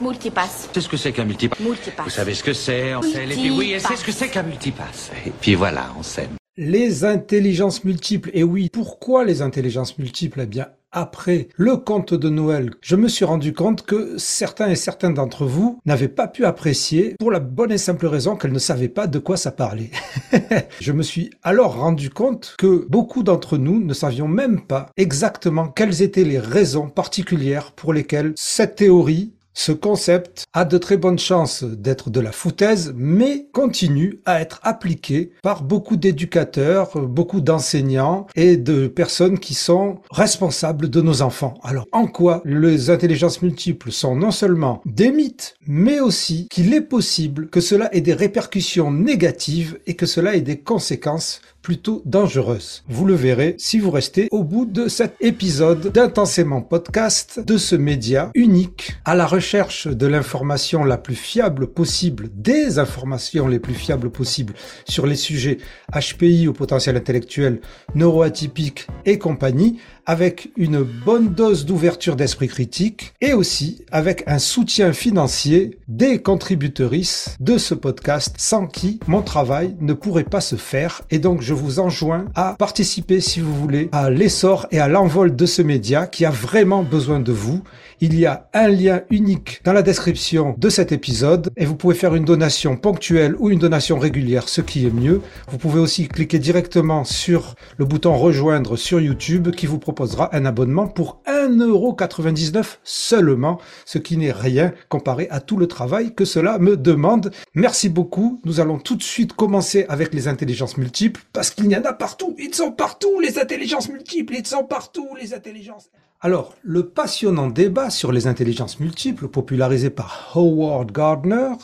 Multipass. C'est ce que c'est qu'un multipass. Multipass. Vous savez ce que c'est, on sait. Et puis oui, et c'est ce que c'est qu'un multipass. Et puis voilà, on s'aime. Les intelligences multiples. Et oui, pourquoi les intelligences multiples? Eh bien, après le conte de Noël, je me suis rendu compte que certains et certaines d'entre vous n'avaient pas pu apprécier pour la bonne et simple raison qu'elles ne savaient pas de quoi ça parlait. je me suis alors rendu compte que beaucoup d'entre nous ne savions même pas exactement quelles étaient les raisons particulières pour lesquelles cette théorie ce concept a de très bonnes chances d'être de la foutaise, mais continue à être appliqué par beaucoup d'éducateurs, beaucoup d'enseignants et de personnes qui sont responsables de nos enfants. Alors, en quoi les intelligences multiples sont non seulement des mythes, mais aussi qu'il est possible que cela ait des répercussions négatives et que cela ait des conséquences plutôt dangereuse. Vous le verrez si vous restez au bout de cet épisode d'Intensément Podcast de ce média unique à la recherche de l'information la plus fiable possible, des informations les plus fiables possibles sur les sujets HPI au potentiel intellectuel, neuroatypique et compagnie, avec une bonne dose d'ouverture d'esprit critique et aussi avec un soutien financier des contributrices de ce podcast sans qui mon travail ne pourrait pas se faire et donc je vous enjoins à participer si vous voulez à l'essor et à l'envol de ce média qui a vraiment besoin de vous. Il y a un lien unique dans la description de cet épisode et vous pouvez faire une donation ponctuelle ou une donation régulière, ce qui est mieux. Vous pouvez aussi cliquer directement sur le bouton rejoindre sur YouTube qui vous proposera un abonnement pour 1,99€ seulement, ce qui n'est rien comparé à tout le travail que cela me demande. Merci beaucoup. Nous allons tout de suite commencer avec les intelligences multiples parce qu'il y en a partout. Ils sont partout, les intelligences multiples. Ils sont partout, les intelligences. Alors, le passionnant débat sur les intelligences multiples, popularisé par Howard Gardner,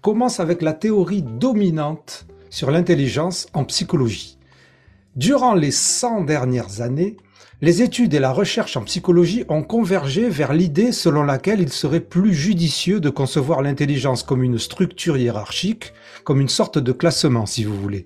commence avec la théorie dominante sur l'intelligence en psychologie. Durant les 100 dernières années, les études et la recherche en psychologie ont convergé vers l'idée selon laquelle il serait plus judicieux de concevoir l'intelligence comme une structure hiérarchique, comme une sorte de classement si vous voulez.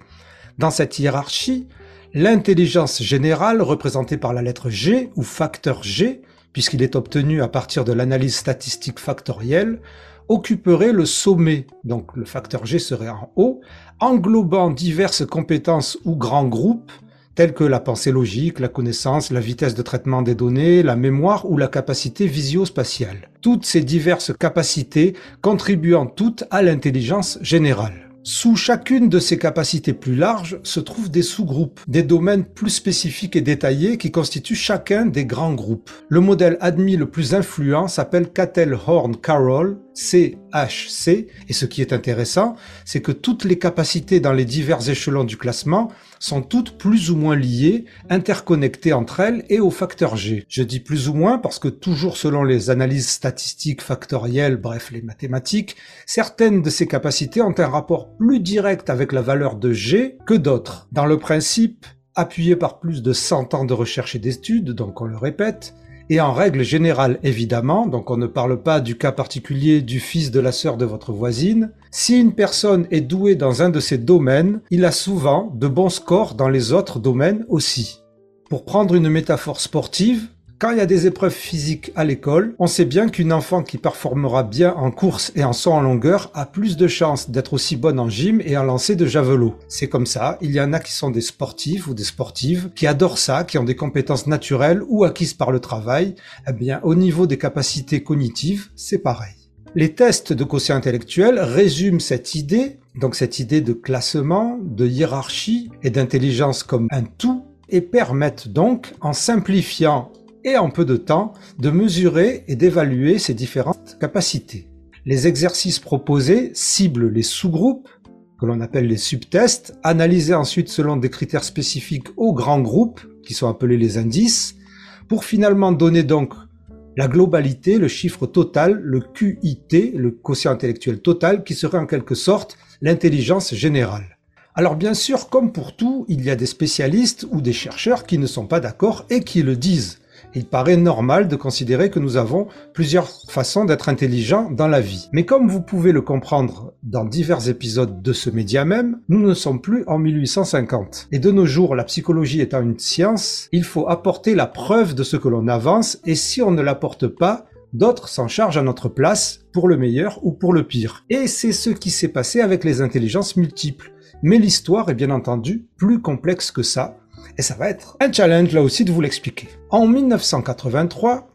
Dans cette hiérarchie, L'intelligence générale, représentée par la lettre G ou facteur G, puisqu'il est obtenu à partir de l'analyse statistique factorielle, occuperait le sommet, donc le facteur G serait en haut, englobant diverses compétences ou grands groupes, tels que la pensée logique, la connaissance, la vitesse de traitement des données, la mémoire ou la capacité visio-spatiale. Toutes ces diverses capacités contribuant toutes à l'intelligence générale. Sous chacune de ces capacités plus larges se trouvent des sous-groupes, des domaines plus spécifiques et détaillés qui constituent chacun des grands groupes. Le modèle admis le plus influent s'appelle Cattell-Horn-Carroll, CHC, et ce qui est intéressant, c'est que toutes les capacités dans les divers échelons du classement sont toutes plus ou moins liées, interconnectées entre elles et au facteur G. Je dis plus ou moins parce que toujours selon les analyses statistiques factorielles, bref les mathématiques, certaines de ces capacités ont un rapport plus direct avec la valeur de G que d'autres. Dans le principe, appuyé par plus de 100 ans de recherche et d'études, donc on le répète, et en règle générale évidemment, donc on ne parle pas du cas particulier du fils de la sœur de votre voisine, si une personne est douée dans un de ces domaines, il a souvent de bons scores dans les autres domaines aussi. Pour prendre une métaphore sportive, quand il y a des épreuves physiques à l'école, on sait bien qu'une enfant qui performera bien en course et en saut en longueur a plus de chances d'être aussi bonne en gym et en lancer de javelot. C'est comme ça, il y en a qui sont des sportifs ou des sportives, qui adorent ça, qui ont des compétences naturelles ou acquises par le travail. Eh bien, au niveau des capacités cognitives, c'est pareil. Les tests de quotient intellectuel résument cette idée, donc cette idée de classement, de hiérarchie et d'intelligence comme un tout, et permettent donc, en simplifiant et en peu de temps de mesurer et d'évaluer ces différentes capacités. Les exercices proposés ciblent les sous-groupes, que l'on appelle les subtests, analysés ensuite selon des critères spécifiques aux grands groupes, qui sont appelés les indices, pour finalement donner donc la globalité, le chiffre total, le QIT, le quotient intellectuel total, qui serait en quelque sorte l'intelligence générale. Alors bien sûr, comme pour tout, il y a des spécialistes ou des chercheurs qui ne sont pas d'accord et qui le disent il paraît normal de considérer que nous avons plusieurs façons d'être intelligents dans la vie. Mais comme vous pouvez le comprendre dans divers épisodes de ce média même, nous ne sommes plus en 1850. Et de nos jours, la psychologie étant une science, il faut apporter la preuve de ce que l'on avance et si on ne l'apporte pas, D'autres s'en chargent à notre place, pour le meilleur ou pour le pire. Et c'est ce qui s'est passé avec les intelligences multiples. Mais l'histoire est bien entendu plus complexe que ça, et ça va être un challenge là aussi de vous l'expliquer. En 1983,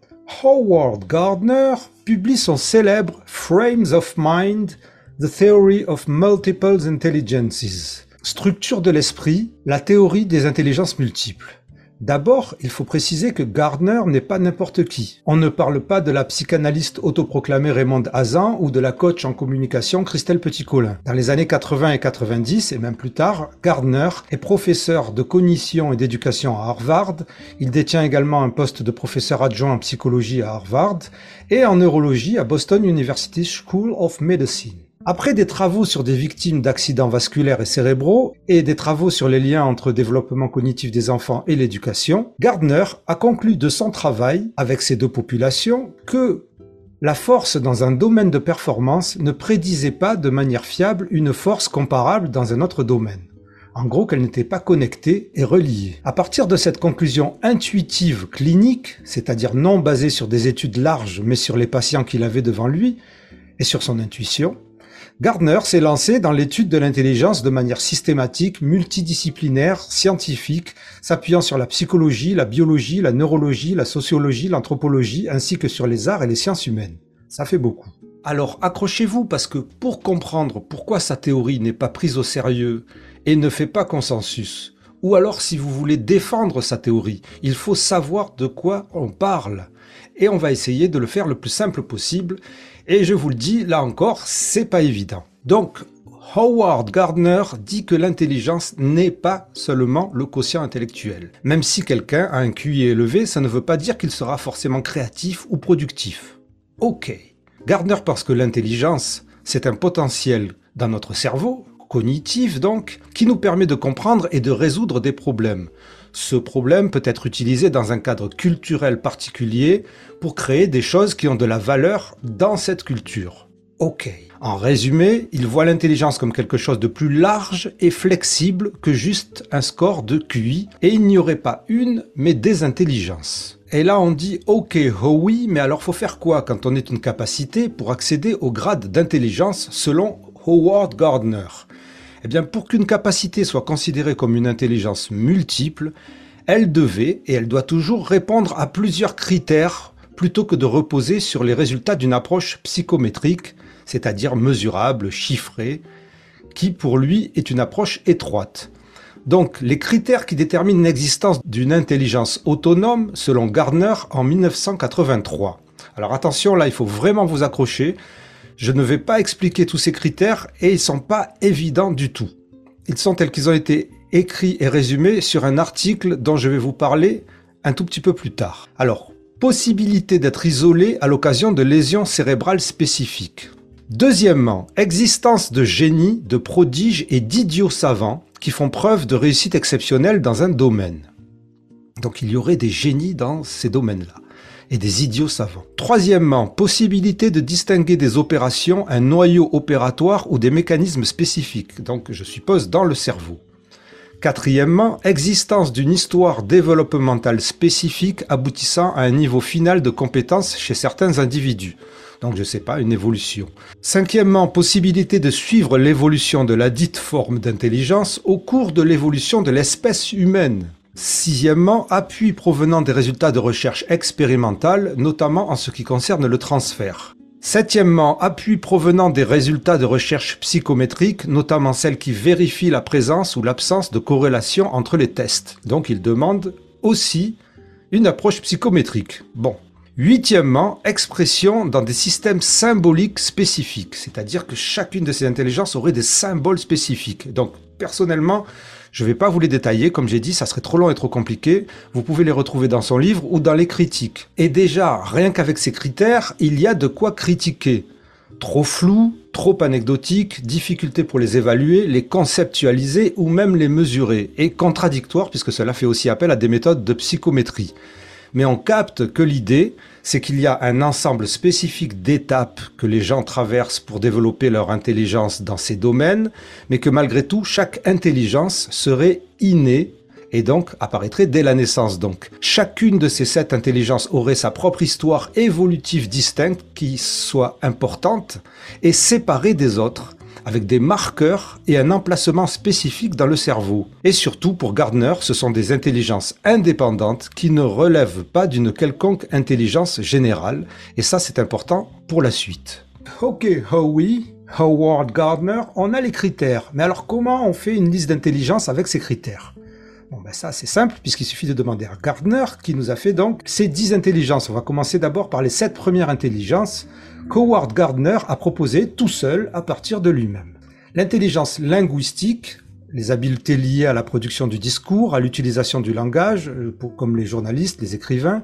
Howard Gardner publie son célèbre Frames of Mind, The Theory of Multiple Intelligences. Structure de l'esprit, la théorie des intelligences multiples. D'abord, il faut préciser que Gardner n'est pas n'importe qui. On ne parle pas de la psychanalyste autoproclamée Raymond Hazan ou de la coach en communication Christelle Petit-Colin. Dans les années 80 et 90, et même plus tard, Gardner est professeur de cognition et d'éducation à Harvard. Il détient également un poste de professeur adjoint en psychologie à Harvard et en neurologie à Boston University School of Medicine. Après des travaux sur des victimes d'accidents vasculaires et cérébraux et des travaux sur les liens entre développement cognitif des enfants et l'éducation, Gardner a conclu de son travail avec ces deux populations que la force dans un domaine de performance ne prédisait pas de manière fiable une force comparable dans un autre domaine. En gros, qu'elle n'était pas connectée et reliée. À partir de cette conclusion intuitive clinique, c'est-à-dire non basée sur des études larges mais sur les patients qu'il avait devant lui et sur son intuition, Gardner s'est lancé dans l'étude de l'intelligence de manière systématique, multidisciplinaire, scientifique, s'appuyant sur la psychologie, la biologie, la neurologie, la sociologie, l'anthropologie, ainsi que sur les arts et les sciences humaines. Ça fait beaucoup. Alors accrochez-vous parce que pour comprendre pourquoi sa théorie n'est pas prise au sérieux et ne fait pas consensus, ou alors si vous voulez défendre sa théorie, il faut savoir de quoi on parle. Et on va essayer de le faire le plus simple possible et je vous le dis, là encore, c'est pas évident. Donc, Howard Gardner dit que l'intelligence n'est pas seulement le quotient intellectuel. Même si quelqu'un a un QI élevé, ça ne veut pas dire qu'il sera forcément créatif ou productif. Ok. Gardner pense que l'intelligence, c'est un potentiel dans notre cerveau, cognitif donc, qui nous permet de comprendre et de résoudre des problèmes. Ce problème peut être utilisé dans un cadre culturel particulier pour créer des choses qui ont de la valeur dans cette culture. Ok. En résumé, il voit l'intelligence comme quelque chose de plus large et flexible que juste un score de QI, et il n'y aurait pas une, mais des intelligences. Et là on dit ok, oh oui, mais alors faut faire quoi quand on est une capacité pour accéder au grade d'intelligence selon Howard Gardner? Eh bien, pour qu'une capacité soit considérée comme une intelligence multiple, elle devait et elle doit toujours répondre à plusieurs critères plutôt que de reposer sur les résultats d'une approche psychométrique, c'est-à-dire mesurable, chiffrée, qui pour lui est une approche étroite. Donc, les critères qui déterminent l'existence d'une intelligence autonome, selon Gardner en 1983. Alors attention, là, il faut vraiment vous accrocher. Je ne vais pas expliquer tous ces critères et ils sont pas évidents du tout. Ils sont tels qu'ils ont été écrits et résumés sur un article dont je vais vous parler un tout petit peu plus tard. Alors, possibilité d'être isolé à l'occasion de lésions cérébrales spécifiques. Deuxièmement, existence de génies, de prodiges et d'idiots savants qui font preuve de réussite exceptionnelle dans un domaine. Donc il y aurait des génies dans ces domaines-là et des idiots savants. Troisièmement, possibilité de distinguer des opérations un noyau opératoire ou des mécanismes spécifiques, donc je suppose dans le cerveau. Quatrièmement, existence d'une histoire développementale spécifique aboutissant à un niveau final de compétence chez certains individus. Donc je sais pas, une évolution. Cinquièmement, possibilité de suivre l'évolution de la dite forme d'intelligence au cours de l'évolution de l'espèce humaine. Sixièmement, appui provenant des résultats de recherche expérimentale, notamment en ce qui concerne le transfert. Septièmement, appui provenant des résultats de recherche psychométrique, notamment celles qui vérifient la présence ou l'absence de corrélation entre les tests. Donc il demande aussi une approche psychométrique. Bon. Huitièmement, expression dans des systèmes symboliques spécifiques, c'est-à-dire que chacune de ces intelligences aurait des symboles spécifiques. Donc personnellement, je ne vais pas vous les détailler, comme j'ai dit, ça serait trop long et trop compliqué. Vous pouvez les retrouver dans son livre ou dans les critiques. Et déjà, rien qu'avec ces critères, il y a de quoi critiquer. Trop flou, trop anecdotique, difficulté pour les évaluer, les conceptualiser ou même les mesurer, et contradictoire puisque cela fait aussi appel à des méthodes de psychométrie mais on capte que l'idée, c'est qu'il y a un ensemble spécifique d'étapes que les gens traversent pour développer leur intelligence dans ces domaines, mais que malgré tout, chaque intelligence serait innée et donc apparaîtrait dès la naissance. Donc, chacune de ces sept intelligences aurait sa propre histoire évolutive distincte qui soit importante et séparée des autres avec des marqueurs et un emplacement spécifique dans le cerveau. Et surtout, pour Gardner, ce sont des intelligences indépendantes qui ne relèvent pas d'une quelconque intelligence générale. Et ça, c'est important pour la suite. Ok, Howie, Howard Gardner, on a les critères. Mais alors comment on fait une liste d'intelligence avec ces critères? Bon ben ça c'est simple puisqu'il suffit de demander à Gardner qui nous a fait donc ces 10 intelligences. On va commencer d'abord par les 7 premières intelligences qu'Howard Gardner a proposées tout seul à partir de lui-même. L'intelligence linguistique, les habiletés liées à la production du discours, à l'utilisation du langage, euh, comme les journalistes, les écrivains,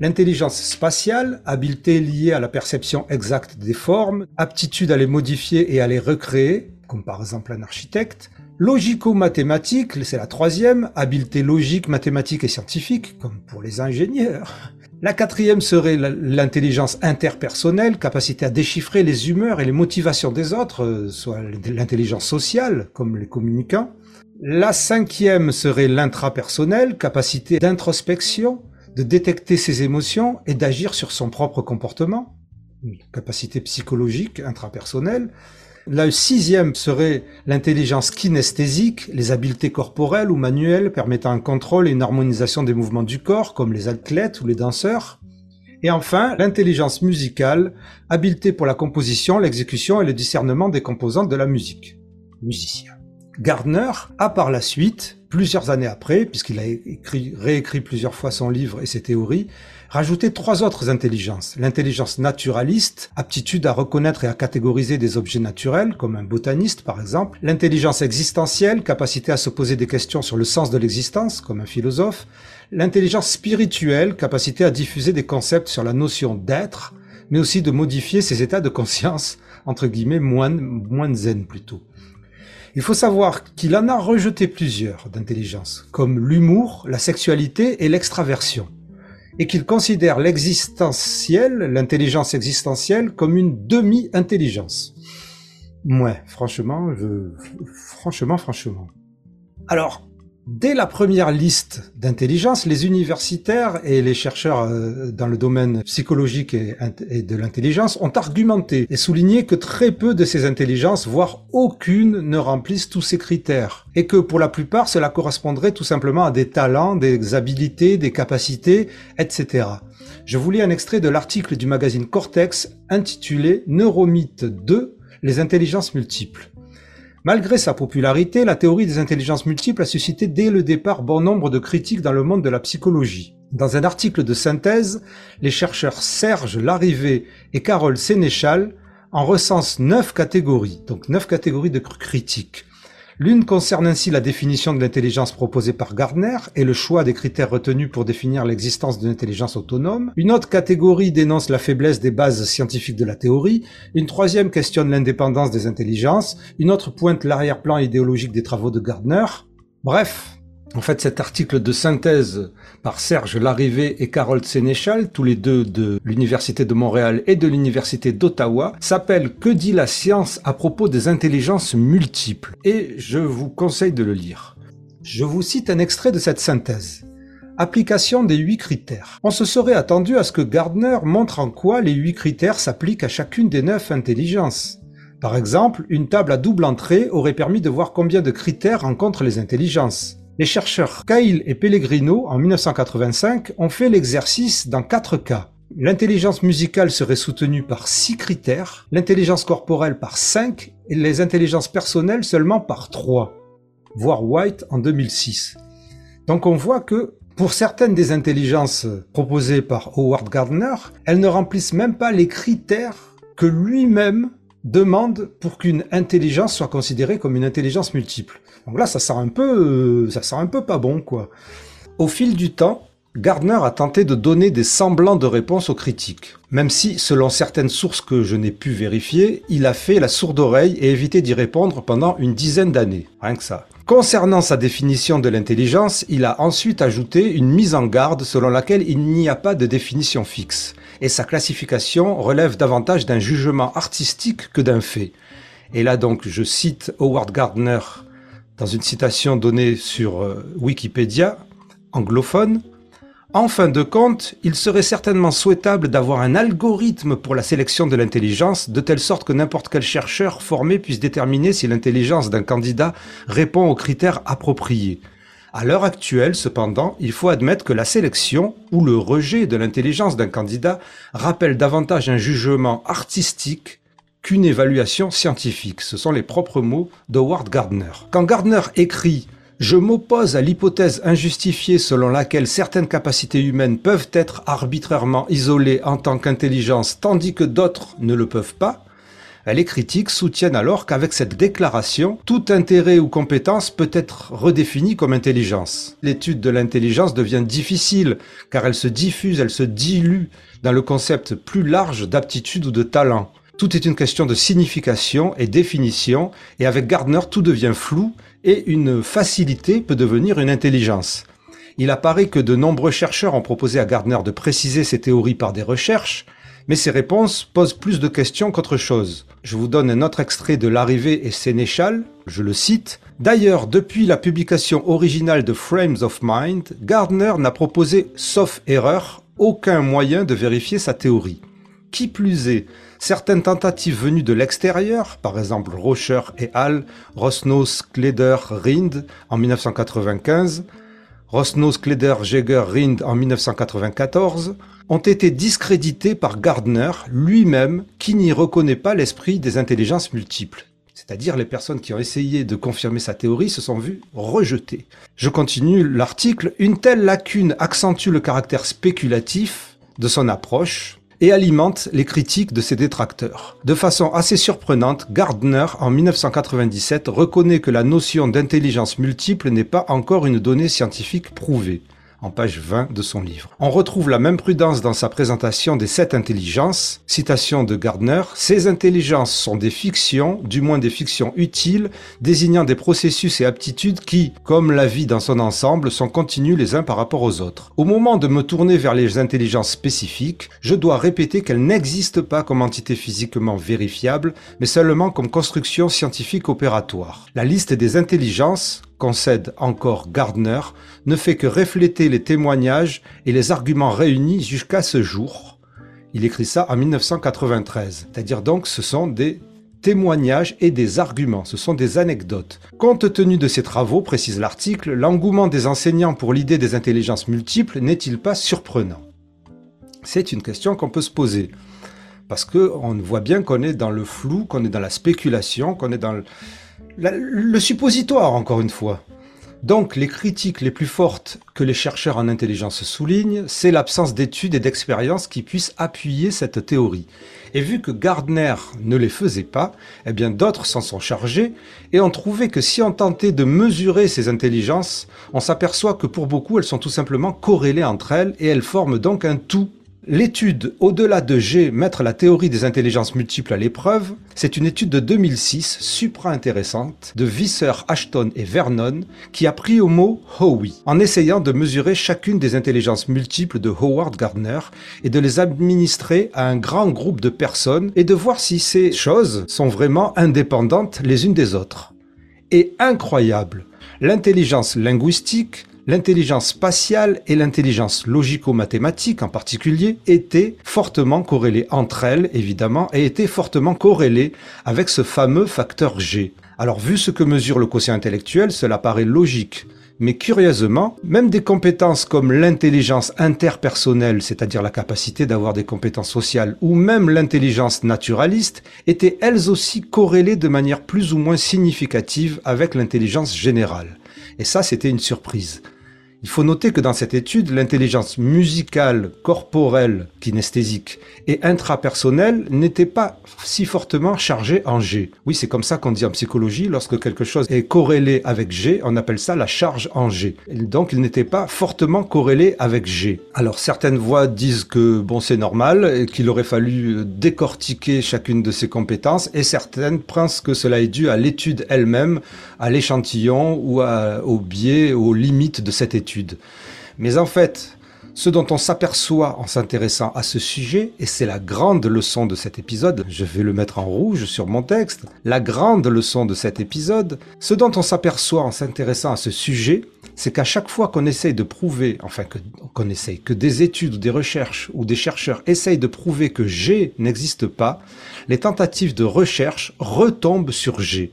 L'intelligence spatiale, habileté liée à la perception exacte des formes, aptitude à les modifier et à les recréer, comme par exemple un architecte. Logico-mathématique, c'est la troisième, habileté logique, mathématique et scientifique, comme pour les ingénieurs. La quatrième serait l'intelligence interpersonnelle, capacité à déchiffrer les humeurs et les motivations des autres, euh, soit l'intelligence sociale, comme les communicants. La cinquième serait l'intrapersonnel, capacité d'introspection, de détecter ses émotions et d'agir sur son propre comportement, capacité psychologique intrapersonnelle. La sixième serait l'intelligence kinesthésique, les habiletés corporelles ou manuelles permettant un contrôle et une harmonisation des mouvements du corps, comme les athlètes ou les danseurs. Et enfin, l'intelligence musicale, habileté pour la composition, l'exécution et le discernement des composantes de la musique. Musicien. Gardner a par la suite plusieurs années après, puisqu'il a écrit, réécrit plusieurs fois son livre et ses théories, rajouté trois autres intelligences. L'intelligence naturaliste, aptitude à reconnaître et à catégoriser des objets naturels, comme un botaniste par exemple. L'intelligence existentielle, capacité à se poser des questions sur le sens de l'existence, comme un philosophe. L'intelligence spirituelle, capacité à diffuser des concepts sur la notion d'être, mais aussi de modifier ses états de conscience, entre guillemets, moins, moins zen plutôt. Il faut savoir qu'il en a rejeté plusieurs d'intelligence, comme l'humour, la sexualité et l'extraversion, et qu'il considère l'existentiel, l'intelligence existentielle, comme une demi-intelligence. Ouais, franchement, je... franchement, franchement. Alors, Dès la première liste d'intelligence, les universitaires et les chercheurs euh, dans le domaine psychologique et de l'intelligence ont argumenté et souligné que très peu de ces intelligences, voire aucune, ne remplissent tous ces critères. Et que pour la plupart, cela correspondrait tout simplement à des talents, des habilités, des capacités, etc. Je vous lis un extrait de l'article du magazine Cortex intitulé Neuromythe 2, les intelligences multiples. Malgré sa popularité, la théorie des intelligences multiples a suscité dès le départ bon nombre de critiques dans le monde de la psychologie. Dans un article de synthèse, les chercheurs Serge Larrivé et Carole Sénéchal en recensent neuf catégories, donc neuf catégories de critiques. L'une concerne ainsi la définition de l'intelligence proposée par Gardner et le choix des critères retenus pour définir l'existence d'une intelligence autonome. Une autre catégorie dénonce la faiblesse des bases scientifiques de la théorie. Une troisième questionne l'indépendance des intelligences. Une autre pointe l'arrière-plan idéologique des travaux de Gardner. Bref, en fait, cet article de synthèse par Serge Larrivé et Carole Sénéchal, tous les deux de l'Université de Montréal et de l'Université d'Ottawa, s'appelle Que dit la science à propos des intelligences multiples? Et je vous conseille de le lire. Je vous cite un extrait de cette synthèse. Application des huit critères. On se serait attendu à ce que Gardner montre en quoi les huit critères s'appliquent à chacune des neuf intelligences. Par exemple, une table à double entrée aurait permis de voir combien de critères rencontrent les intelligences. Les chercheurs Kyle et Pellegrino, en 1985, ont fait l'exercice dans quatre cas. L'intelligence musicale serait soutenue par six critères, l'intelligence corporelle par cinq et les intelligences personnelles seulement par trois. Voir White en 2006. Donc on voit que pour certaines des intelligences proposées par Howard Gardner, elles ne remplissent même pas les critères que lui-même demande pour qu'une intelligence soit considérée comme une intelligence multiple. Donc là, ça sent un peu, euh, ça sent un peu pas bon, quoi. Au fil du temps, Gardner a tenté de donner des semblants de réponses aux critiques. Même si, selon certaines sources que je n'ai pu vérifier, il a fait la sourde oreille et évité d'y répondre pendant une dizaine d'années. Rien que ça. Concernant sa définition de l'intelligence, il a ensuite ajouté une mise en garde selon laquelle il n'y a pas de définition fixe, et sa classification relève davantage d'un jugement artistique que d'un fait. Et là donc, je cite Howard Gardner dans une citation donnée sur euh, Wikipédia, anglophone, en fin de compte, il serait certainement souhaitable d'avoir un algorithme pour la sélection de l'intelligence, de telle sorte que n'importe quel chercheur formé puisse déterminer si l'intelligence d'un candidat répond aux critères appropriés. À l'heure actuelle, cependant, il faut admettre que la sélection ou le rejet de l'intelligence d'un candidat rappelle davantage un jugement artistique qu'une évaluation scientifique. Ce sont les propres mots d'Howard Gardner. Quand Gardner écrit je m'oppose à l'hypothèse injustifiée selon laquelle certaines capacités humaines peuvent être arbitrairement isolées en tant qu'intelligence tandis que d'autres ne le peuvent pas. Les critiques soutiennent alors qu'avec cette déclaration, tout intérêt ou compétence peut être redéfini comme intelligence. L'étude de l'intelligence devient difficile car elle se diffuse, elle se dilue dans le concept plus large d'aptitude ou de talent. Tout est une question de signification et définition, et avec Gardner, tout devient flou, et une facilité peut devenir une intelligence. Il apparaît que de nombreux chercheurs ont proposé à Gardner de préciser ses théories par des recherches, mais ces réponses posent plus de questions qu'autre chose. Je vous donne un autre extrait de L'arrivée et Sénéchal, je le cite. D'ailleurs, depuis la publication originale de Frames of Mind, Gardner n'a proposé, sauf erreur, aucun moyen de vérifier sa théorie. Qui plus est, certaines tentatives venues de l'extérieur, par exemple Rocher et Hall, Rosnos, Kleder, Rind en 1995, Rosnos, Kleder, Jäger, Rind en 1994, ont été discréditées par Gardner lui-même qui n'y reconnaît pas l'esprit des intelligences multiples. C'est-à-dire les personnes qui ont essayé de confirmer sa théorie se sont vues rejetées. Je continue l'article. Une telle lacune accentue le caractère spéculatif de son approche, et alimente les critiques de ses détracteurs. De façon assez surprenante, Gardner, en 1997, reconnaît que la notion d'intelligence multiple n'est pas encore une donnée scientifique prouvée en page 20 de son livre. On retrouve la même prudence dans sa présentation des sept intelligences. Citation de Gardner, ces intelligences sont des fictions, du moins des fictions utiles, désignant des processus et aptitudes qui, comme la vie dans son ensemble, sont continus les uns par rapport aux autres. Au moment de me tourner vers les intelligences spécifiques, je dois répéter qu'elles n'existent pas comme entité physiquement vérifiable, mais seulement comme construction scientifique opératoire. La liste des intelligences, concède encore Gardner, ne fait que refléter les témoignages et les arguments réunis jusqu'à ce jour. Il écrit ça en 1993. C'est-à-dire donc ce sont des témoignages et des arguments, ce sont des anecdotes. Compte tenu de ces travaux, précise l'article, l'engouement des enseignants pour l'idée des intelligences multiples n'est-il pas surprenant? C'est une question qu'on peut se poser. Parce qu'on voit bien qu'on est dans le flou, qu'on est dans la spéculation, qu'on est dans le suppositoire, encore une fois. Donc, les critiques les plus fortes que les chercheurs en intelligence soulignent, c'est l'absence d'études et d'expériences qui puissent appuyer cette théorie. Et vu que Gardner ne les faisait pas, eh bien d'autres s'en sont chargés et ont trouvé que si on tentait de mesurer ces intelligences, on s'aperçoit que pour beaucoup elles sont tout simplement corrélées entre elles et elles forment donc un tout L'étude Au-delà de G, mettre la théorie des intelligences multiples à l'épreuve, c'est une étude de 2006, supra intéressante, de Visser, Ashton et Vernon, qui a pris au mot Howie, en essayant de mesurer chacune des intelligences multiples de Howard Gardner et de les administrer à un grand groupe de personnes et de voir si ces choses sont vraiment indépendantes les unes des autres. Et incroyable, l'intelligence linguistique, l'intelligence spatiale et l'intelligence logico-mathématique en particulier étaient fortement corrélées entre elles, évidemment, et étaient fortement corrélées avec ce fameux facteur G. Alors vu ce que mesure le quotient intellectuel, cela paraît logique. Mais curieusement, même des compétences comme l'intelligence interpersonnelle, c'est-à-dire la capacité d'avoir des compétences sociales, ou même l'intelligence naturaliste, étaient elles aussi corrélées de manière plus ou moins significative avec l'intelligence générale. Et ça, c'était une surprise. Il faut noter que dans cette étude, l'intelligence musicale, corporelle, kinesthésique et intrapersonnelle n'était pas si fortement chargée en G. Oui, c'est comme ça qu'on dit en psychologie, lorsque quelque chose est corrélé avec G, on appelle ça la charge en G. donc, il n'était pas fortement corrélé avec G. Alors, certaines voix disent que bon, c'est normal, qu'il aurait fallu décortiquer chacune de ces compétences, et certaines pensent que cela est dû à l'étude elle-même, à l'échantillon ou au biais, aux limites de cette étude. Mais en fait, Ce dont on s'aperçoit en s'intéressant à ce sujet, et c'est la grande leçon de cet épisode, je vais le mettre en rouge sur mon texte, la grande leçon de cet épisode, ce dont on s'aperçoit en s'intéressant à ce sujet, c'est qu'à chaque fois qu'on essaye de prouver, enfin qu'on essaye, que des études ou des recherches ou des chercheurs essayent de prouver que G n'existe pas, les tentatives de recherche retombent sur G.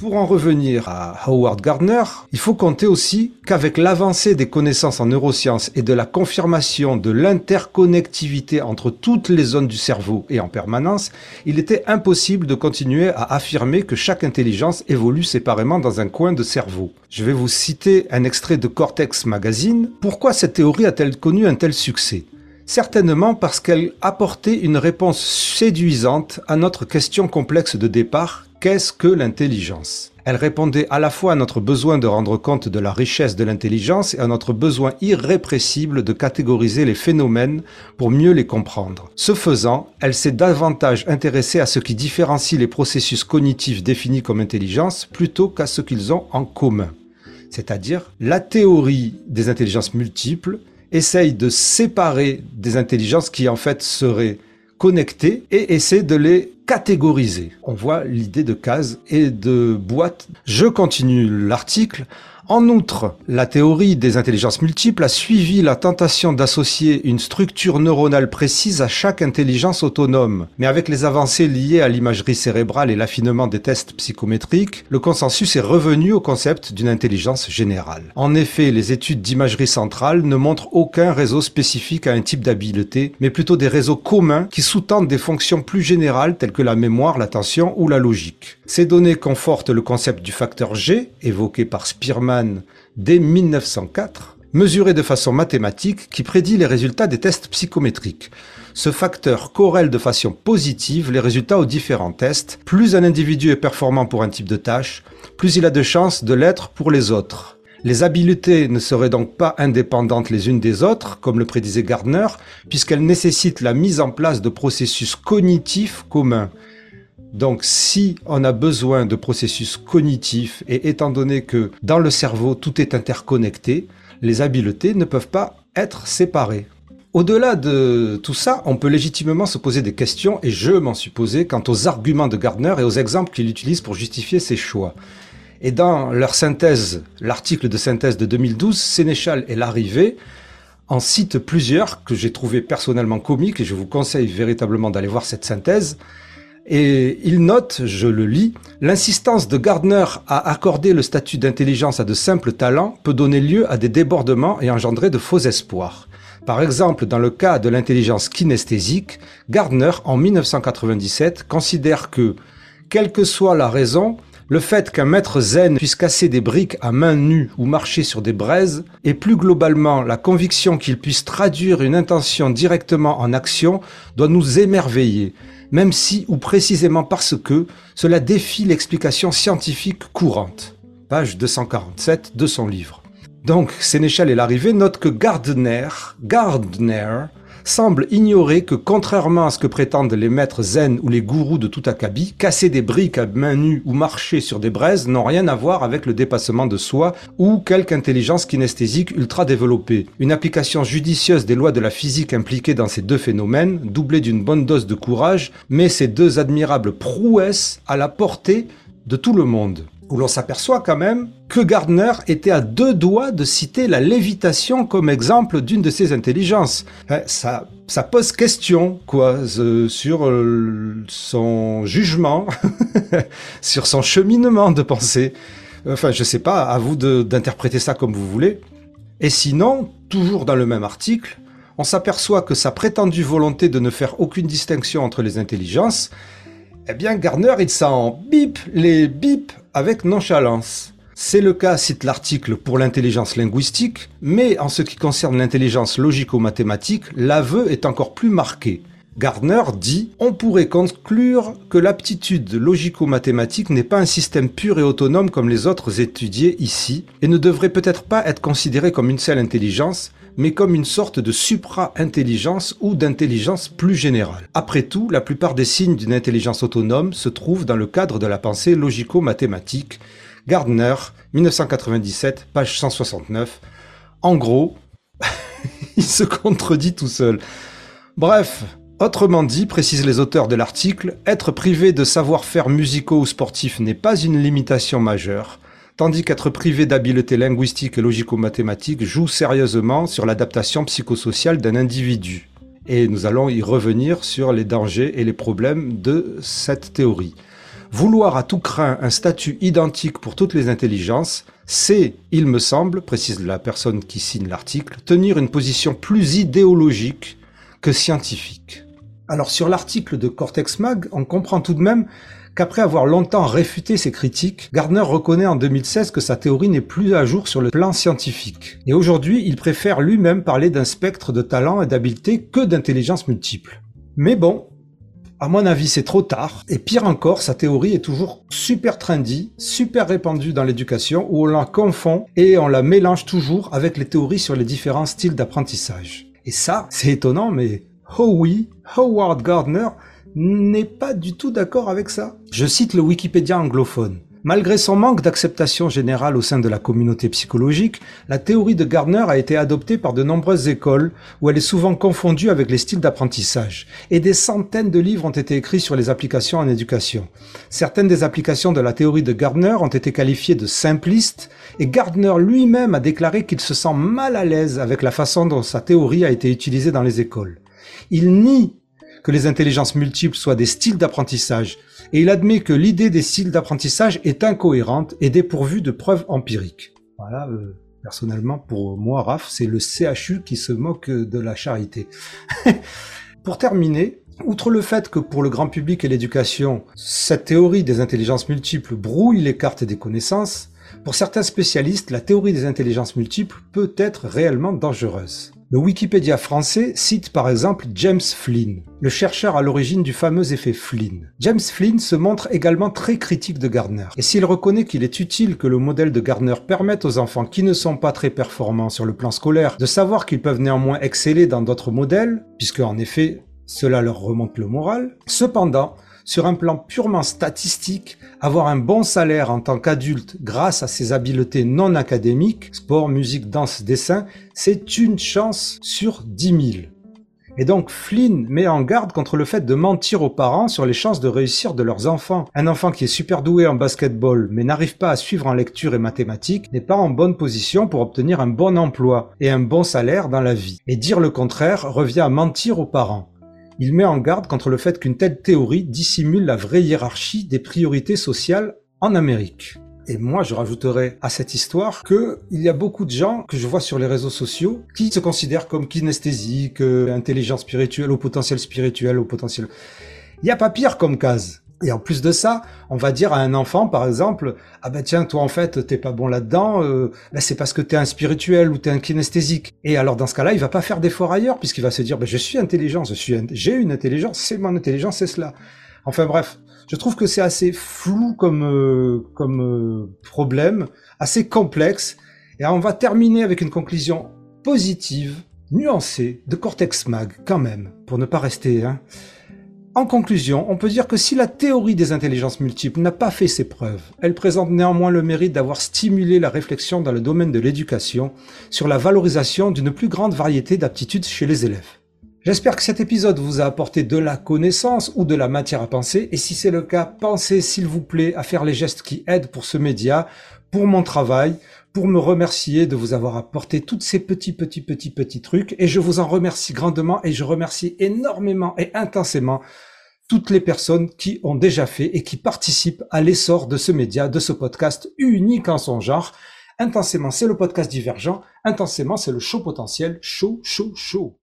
Pour en revenir à Howard Gardner, il faut compter aussi qu'avec l'avancée des connaissances en neurosciences et de la confirmation de l'interconnectivité entre toutes les zones du cerveau et en permanence, il était impossible de continuer à affirmer que chaque intelligence évolue séparément dans un coin de cerveau. Je vais vous citer un extrait de Cortex Magazine. Pourquoi cette théorie a-t-elle connu un tel succès? Certainement parce qu'elle apportait une réponse séduisante à notre question complexe de départ Qu'est-ce que l'intelligence? Elle répondait à la fois à notre besoin de rendre compte de la richesse de l'intelligence et à notre besoin irrépressible de catégoriser les phénomènes pour mieux les comprendre. Ce faisant, elle s'est davantage intéressée à ce qui différencie les processus cognitifs définis comme intelligence plutôt qu'à ce qu'ils ont en commun. C'est-à-dire, la théorie des intelligences multiples essaye de séparer des intelligences qui en fait seraient connectées et essaie de les catégoriser. On voit l'idée de cases et de boîtes. Je continue l'article. En outre, la théorie des intelligences multiples a suivi la tentation d'associer une structure neuronale précise à chaque intelligence autonome. Mais avec les avancées liées à l'imagerie cérébrale et l'affinement des tests psychométriques, le consensus est revenu au concept d'une intelligence générale. En effet, les études d'imagerie centrale ne montrent aucun réseau spécifique à un type d'habileté, mais plutôt des réseaux communs qui sous-tendent des fonctions plus générales telles que la mémoire, l'attention ou la logique. Ces données confortent le concept du facteur G, évoqué par Spearman dès 1904, mesuré de façon mathématique qui prédit les résultats des tests psychométriques. Ce facteur corrèle de façon positive les résultats aux différents tests. Plus un individu est performant pour un type de tâche, plus il a de chances de l'être pour les autres. Les habiletés ne seraient donc pas indépendantes les unes des autres, comme le prédisait Gardner, puisqu'elles nécessitent la mise en place de processus cognitifs communs. Donc si on a besoin de processus cognitifs, et étant donné que dans le cerveau tout est interconnecté, les habiletés ne peuvent pas être séparées. Au-delà de tout ça, on peut légitimement se poser des questions, et je m'en suis posé, quant aux arguments de Gardner et aux exemples qu'il utilise pour justifier ses choix. Et dans leur synthèse, l'article de synthèse de 2012, Sénéchal et l'arrivée en cite plusieurs que j'ai trouvé personnellement comiques, et je vous conseille véritablement d'aller voir cette synthèse. Et il note, je le lis, l'insistance de Gardner à accorder le statut d'intelligence à de simples talents peut donner lieu à des débordements et engendrer de faux espoirs. Par exemple, dans le cas de l'intelligence kinesthésique, Gardner, en 1997, considère que, quelle que soit la raison, le fait qu'un maître zen puisse casser des briques à main nue ou marcher sur des braises, et plus globalement la conviction qu'il puisse traduire une intention directement en action, doit nous émerveiller même si ou précisément parce que cela défie l'explication scientifique courante. Page 247 de son livre. Donc, Sénéchal et l'arrivée note que Gardner, Gardner semble ignorer que contrairement à ce que prétendent les maîtres zen ou les gourous de tout acabit, casser des briques à main nue ou marcher sur des braises n'ont rien à voir avec le dépassement de soi ou quelque intelligence kinesthésique ultra développée. Une application judicieuse des lois de la physique impliquée dans ces deux phénomènes, doublée d'une bonne dose de courage, met ces deux admirables prouesses à la portée de tout le monde où l'on s'aperçoit quand même que Gardner était à deux doigts de citer la lévitation comme exemple d'une de ses intelligences. Hein, ça, ça pose question, quoi, euh, sur euh, son jugement, sur son cheminement de pensée. Enfin, je sais pas, à vous d'interpréter ça comme vous voulez. Et sinon, toujours dans le même article, on s'aperçoit que sa prétendue volonté de ne faire aucune distinction entre les intelligences, eh bien, Gardner, il s'en bip les bip avec nonchalance. C'est le cas, cite l'article, pour l'intelligence linguistique, mais en ce qui concerne l'intelligence logico-mathématique, l'aveu est encore plus marqué. Gardner dit On pourrait conclure que l'aptitude logico-mathématique n'est pas un système pur et autonome comme les autres étudiés ici, et ne devrait peut-être pas être considéré comme une seule intelligence, mais comme une sorte de supra-intelligence ou d'intelligence plus générale. Après tout, la plupart des signes d'une intelligence autonome se trouvent dans le cadre de la pensée logico-mathématique. Gardner, 1997, page 169. En gros, il se contredit tout seul. Bref, autrement dit, précisent les auteurs de l'article, être privé de savoir-faire musicaux ou sportifs n'est pas une limitation majeure, tandis qu'être privé d'habileté linguistique et logico-mathématique joue sérieusement sur l'adaptation psychosociale d'un individu. Et nous allons y revenir sur les dangers et les problèmes de cette théorie. Vouloir à tout craint un statut identique pour toutes les intelligences, c'est, il me semble, précise la personne qui signe l'article, tenir une position plus idéologique que scientifique. Alors sur l'article de Cortex Mag, on comprend tout de même qu'après avoir longtemps réfuté ces critiques, Gardner reconnaît en 2016 que sa théorie n'est plus à jour sur le plan scientifique. Et aujourd'hui, il préfère lui-même parler d'un spectre de talent et d'habileté que d'intelligence multiple. Mais bon, à mon avis, c'est trop tard. Et pire encore, sa théorie est toujours super trendy, super répandue dans l'éducation, où on la confond et on la mélange toujours avec les théories sur les différents styles d'apprentissage. Et ça, c'est étonnant, mais oh oui, Howard Gardner n'est pas du tout d'accord avec ça. Je cite le Wikipédia anglophone. Malgré son manque d'acceptation générale au sein de la communauté psychologique, la théorie de Gardner a été adoptée par de nombreuses écoles où elle est souvent confondue avec les styles d'apprentissage. Et des centaines de livres ont été écrits sur les applications en éducation. Certaines des applications de la théorie de Gardner ont été qualifiées de simplistes et Gardner lui-même a déclaré qu'il se sent mal à l'aise avec la façon dont sa théorie a été utilisée dans les écoles. Il nie que les intelligences multiples soient des styles d'apprentissage, et il admet que l'idée des styles d'apprentissage est incohérente et dépourvue de preuves empiriques. Voilà, euh, personnellement, pour moi, Raph, c'est le CHU qui se moque de la charité. pour terminer, Outre le fait que pour le grand public et l'éducation, cette théorie des intelligences multiples brouille les cartes des connaissances, pour certains spécialistes, la théorie des intelligences multiples peut être réellement dangereuse. Le Wikipédia français cite par exemple James Flynn, le chercheur à l'origine du fameux effet Flynn. James Flynn se montre également très critique de Gardner. Et s'il reconnaît qu'il est utile que le modèle de Gardner permette aux enfants qui ne sont pas très performants sur le plan scolaire de savoir qu'ils peuvent néanmoins exceller dans d'autres modèles, puisque en effet cela leur remonte le moral, cependant, sur un plan purement statistique, avoir un bon salaire en tant qu'adulte grâce à ses habiletés non académiques, sport, musique, danse, dessin, c'est une chance sur 10 000. Et donc Flynn met en garde contre le fait de mentir aux parents sur les chances de réussir de leurs enfants. Un enfant qui est super doué en basketball mais n'arrive pas à suivre en lecture et mathématiques n'est pas en bonne position pour obtenir un bon emploi et un bon salaire dans la vie. Et dire le contraire revient à mentir aux parents. Il met en garde contre le fait qu'une telle théorie dissimule la vraie hiérarchie des priorités sociales en Amérique. Et moi, je rajouterais à cette histoire que il y a beaucoup de gens que je vois sur les réseaux sociaux qui se considèrent comme kinesthésiques, euh, intelligence spirituelle, au potentiel spirituel, au potentiel. Il n'y a pas pire comme case. Et en plus de ça, on va dire à un enfant, par exemple, ah ben tiens, toi en fait, t'es pas bon là-dedans, euh, ben c'est parce que t'es un spirituel ou t'es un kinesthésique. Et alors dans ce cas-là, il va pas faire d'effort ailleurs, puisqu'il va se dire, ben je suis intelligent, je suis, j'ai une intelligence, c'est mon intelligence, c'est cela. Enfin bref, je trouve que c'est assez flou comme euh, comme euh, problème, assez complexe. Et on va terminer avec une conclusion positive, nuancée, de Cortex Mag quand même, pour ne pas rester. Hein. En conclusion, on peut dire que si la théorie des intelligences multiples n'a pas fait ses preuves, elle présente néanmoins le mérite d'avoir stimulé la réflexion dans le domaine de l'éducation sur la valorisation d'une plus grande variété d'aptitudes chez les élèves. J'espère que cet épisode vous a apporté de la connaissance ou de la matière à penser, et si c'est le cas, pensez s'il vous plaît à faire les gestes qui aident pour ce média, pour mon travail, pour me remercier de vous avoir apporté tous ces petits, petits, petits, petits trucs. Et je vous en remercie grandement et je remercie énormément et intensément toutes les personnes qui ont déjà fait et qui participent à l'essor de ce média, de ce podcast unique en son genre. Intensément, c'est le podcast divergent. Intensément, c'est le show potentiel. Chaud, chaud, chaud.